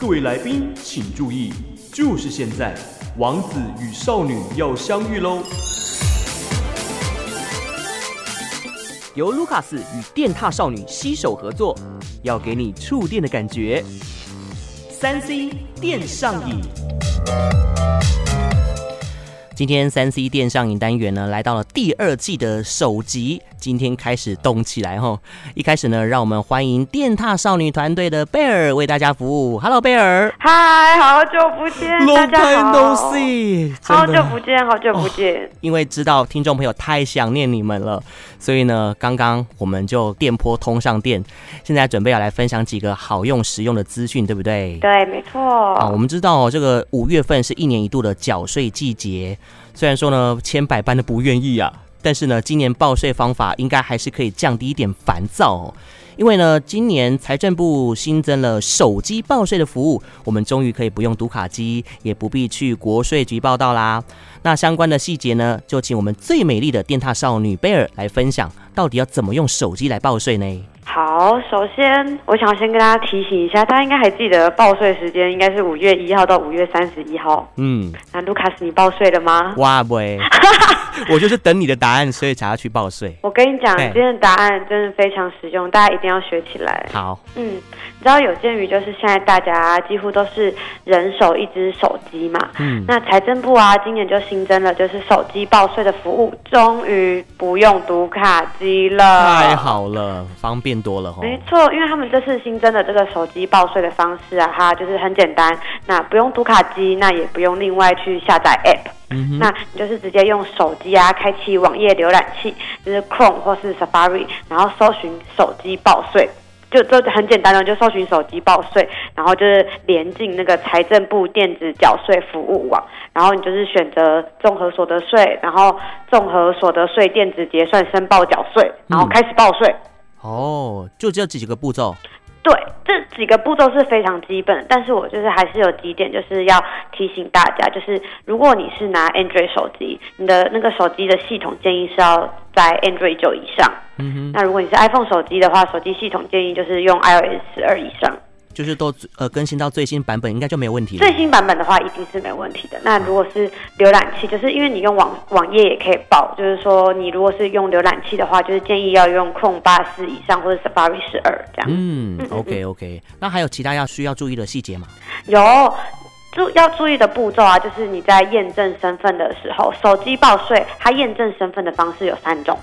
各位来宾请注意，就是现在，王子与少女要相遇喽！由卢卡斯与电踏少女携手合作，要给你触电的感觉。三 C 电上瘾。今天三 C 电上影单元呢，来到了第二季的首集。今天开始动起来哈！一开始呢，让我们欢迎电踏少女团队的贝尔为大家服务。Hello，贝尔。嗨，好久不见，Long 大家好。No see, 好久不见，好久不见。哦，因为知道听众朋友太想念你们了，所以呢，刚刚我们就电波通上电，现在准备要来分享几个好用实用的资讯，对不对？对，没错。啊，我们知道哦，这个五月份是一年一度的缴税季节。虽然说呢，千百般的不愿意啊，但是呢，今年报税方法应该还是可以降低一点烦躁哦。因为呢，今年财政部新增了手机报税的服务，我们终于可以不用读卡机，也不必去国税局报到啦。那相关的细节呢，就请我们最美丽的电獭少女贝尔来分享，到底要怎么用手机来报税呢？好，首先我想先跟大家提醒一下，大家应该还记得报税时间应该是五月一号到五月三十一号。嗯，那卢卡斯你报税了吗？哇喂，我就是等你的答案，所以才要去报税。我跟你讲，今天的答案真的非常实用，大家一定要学起来。好，嗯，你知道有鉴于就是现在大家几乎都是人手一只手机嘛，嗯，那财政部啊今年就新增了就是手机报税的服务，终于不用读卡机了，太好了，方便多了。没错，因为他们这次新增的这个手机报税的方式啊，哈就是很简单，那不用读卡机，那也不用另外去下载 App。嗯、那你就是直接用手机啊，开启网页浏览器，就是 Chrome 或是 Safari，然后搜寻手机报税，就就很简单的，就搜寻手机报税，然后就是连进那个财政部电子缴税服务网，然后你就是选择综合所得税，然后综合所得税电子结算申报缴税，然后开始报税。嗯、哦，就这几个步骤。对，这几个步骤是非常基本，但是我就是还是有几点就是要提醒大家，就是如果你是拿 Android 手机，你的那个手机的系统建议是要在 Android 九以上。嗯哼。那如果你是 iPhone 手机的话，手机系统建议就是用 iOS 十二以上。就是都呃更新到最新版本，应该就没有问题了。最新版本的话，一定是没问题的。那如果是浏览器，就是因为你用网网页也可以报，就是说你如果是用浏览器的话，就是建议要用 Chrome 八四以上或者 Safari 十二这样。嗯，OK OK。那还有其他要需要注意的细节吗？有注要注意的步骤啊，就是你在验证身份的时候，手机报税它验证身份的方式有三种。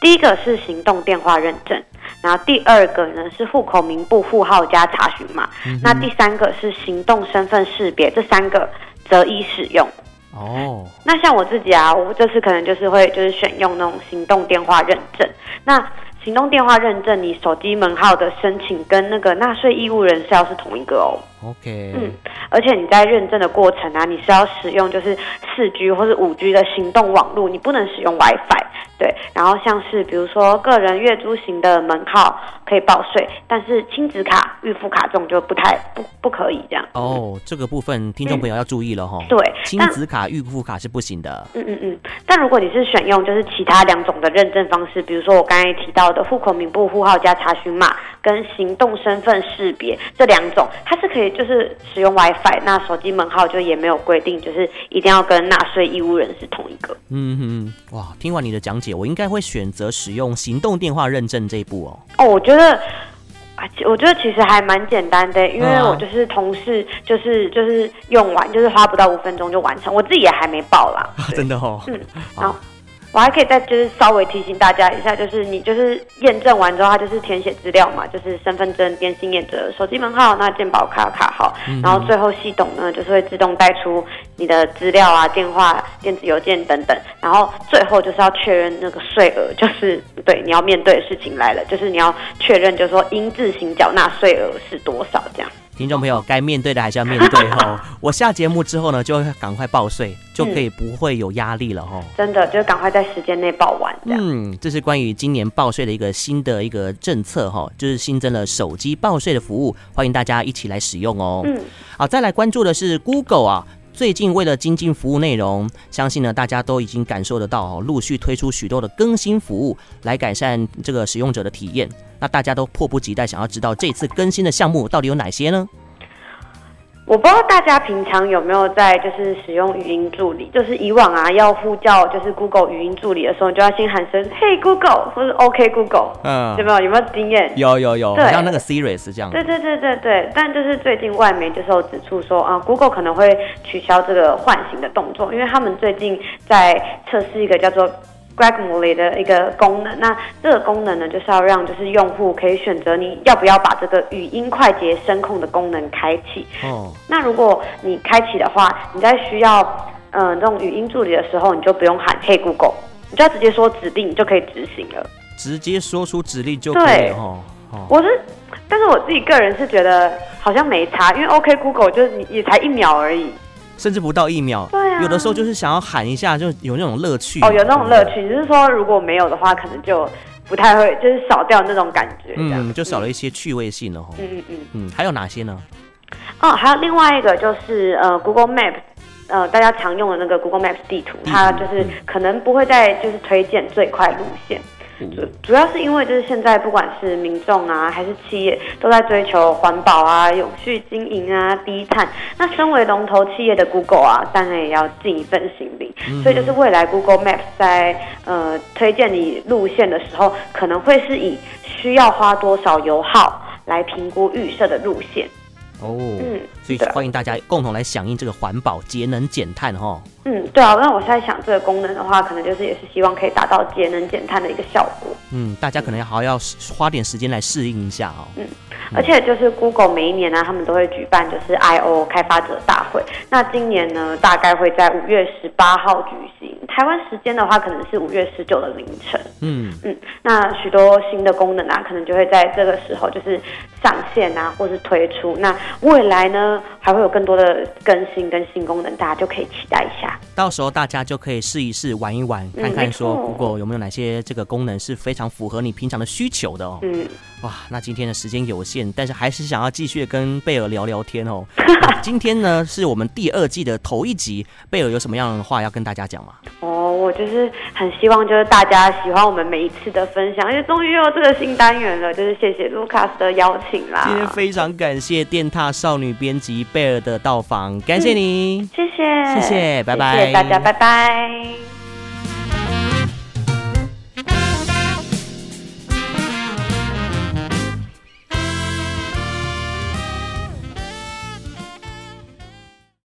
第一个是行动电话认证。然后第二个呢是户口名簿户号加查询码，嗯、那第三个是行动身份识别，这三个择一使用。哦，那像我自己啊，我这次可能就是会就是选用那种行动电话认证。那行动电话认证，你手机门号的申请跟那个纳税义务人是要是同一个哦。OK，嗯，而且你在认证的过程啊，你是要使用就是四 G 或是五 G 的行动网络，你不能使用 WiFi。对，然后像是比如说个人月租型的门号可以报税，但是亲子卡、预付卡这种就不太不不可以这样。哦，这个部分听众朋友要注意了哈、嗯。对，亲子卡、预付卡是不行的。嗯嗯嗯，但如果你是选用就是其他两种的认证方式，比如说我刚才提到的户口名簿户号加查询码跟行动身份识别这两种，它是可以就是使用 WiFi，那手机门号就也没有规定就是一定要跟纳税义务人是同一个。嗯嗯，哇，听完你的讲解。我应该会选择使用行动电话认证这一步哦。哦，我觉得啊，我觉得其实还蛮简单的，因为我就是同事，就是就是用完，就是花不到五分钟就完成。我自己也还没报啦，真的哦。嗯，好。我还可以再就是稍微提醒大家一下，就是你就是验证完之后，它就是填写资料嘛，就是身份证、电信业者、手机门号、那健保卡卡号，嗯、然后最后系统呢就是会自动带出你的资料啊、电话、电子邮件等等，然后最后就是要确认那个税额，就是对你要面对的事情来了，就是你要确认，就是说应自行缴纳税额是多少这样。听众朋友，该面对的还是要面对哈。我下节目之后呢，就会赶快报税，就可以不会有压力了哈。真的，就赶快在时间内报完。嗯，这是关于今年报税的一个新的一个政策哈，就是新增了手机报税的服务，欢迎大家一起来使用哦。嗯，好，再来关注的是 Google 啊。最近为了精进服务内容，相信呢大家都已经感受得到哦，陆续推出许多的更新服务来改善这个使用者的体验。那大家都迫不及待想要知道这次更新的项目到底有哪些呢？我不知道大家平常有没有在就是使用语音助理，就是以往啊要呼叫就是 Google 语音助理的时候，你就要先喊声 Hey Google 或是 OK Google，嗯，有没有有没有经验？有有有，对，像那个 Siri 是这样。对对对对对，但就是最近外媒就是有指出说啊，Google 可能会取消这个唤醒的动作，因为他们最近在测试一个叫做。Grammarly 的一个功能，那这个功能呢，就是要让就是用户可以选择你要不要把这个语音快捷声控的功能开启。哦，那如果你开启的话，你在需要嗯、呃、这种语音助理的时候，你就不用喊 Hey Google，你就要直接说指令，你就可以执行了。直接说出指令就可以哦。哦，我是，但是我自己个人是觉得好像没差，因为 OK Google 就是你也才一秒而已。甚至不到一秒，对啊，有的时候就是想要喊一下，就有那种乐趣哦，有那种乐趣，只是说如果没有的话，可能就不太会，就是少掉那种感觉，嗯，就少了一些趣味性了，嗯嗯嗯。嗯，还有哪些呢？哦，还有另外一个就是呃，Google Map，呃，大家常用的那个 Google Maps 地图，它就是可能不会再就是推荐最快路线。主主要是因为就是现在不管是民众啊还是企业都在追求环保啊、永续经营啊、低碳。那身为龙头企业的 Google 啊，当然也要尽一份心力。所以就是未来 Google Maps 在呃推荐你路线的时候，可能会是以需要花多少油耗来评估预设的路线。哦，嗯，所以欢迎大家共同来响应这个环保、节能、减碳哈。嗯，对啊，那我现在想这个功能的话，可能就是也是希望可以达到节能减碳的一个效果。嗯，大家可能要好好要花点时间来适应一下哦。嗯，而且就是 Google 每一年呢，他们都会举办就是 I/O 开发者大会。那今年呢，大概会在五月十八号举行。台湾时间的话，可能是五月十九的凌晨。嗯嗯，那许多新的功能啊，可能就会在这个时候就是上线啊，或是推出。那未来呢，还会有更多的更新跟新功能，大家就可以期待一下。到时候大家就可以试一试、玩一玩，看看说 Google 有没有哪些这个功能是非常符合你平常的需求的哦。嗯，哇，那今天的时间有限，但是还是想要继续跟贝尔聊聊天哦。今天呢是我们第二季的头一集，贝尔有什么样的话要跟大家讲吗？哦，我就是很希望就是大家喜欢我们每一次的分享，因为终于又有这个新单元了，就是谢谢 Lucas 的邀请啦。今天非常感谢电踏少女编辑贝尔的到访，感谢你，谢谢，谢谢，拜拜。谢谢大家，拜拜。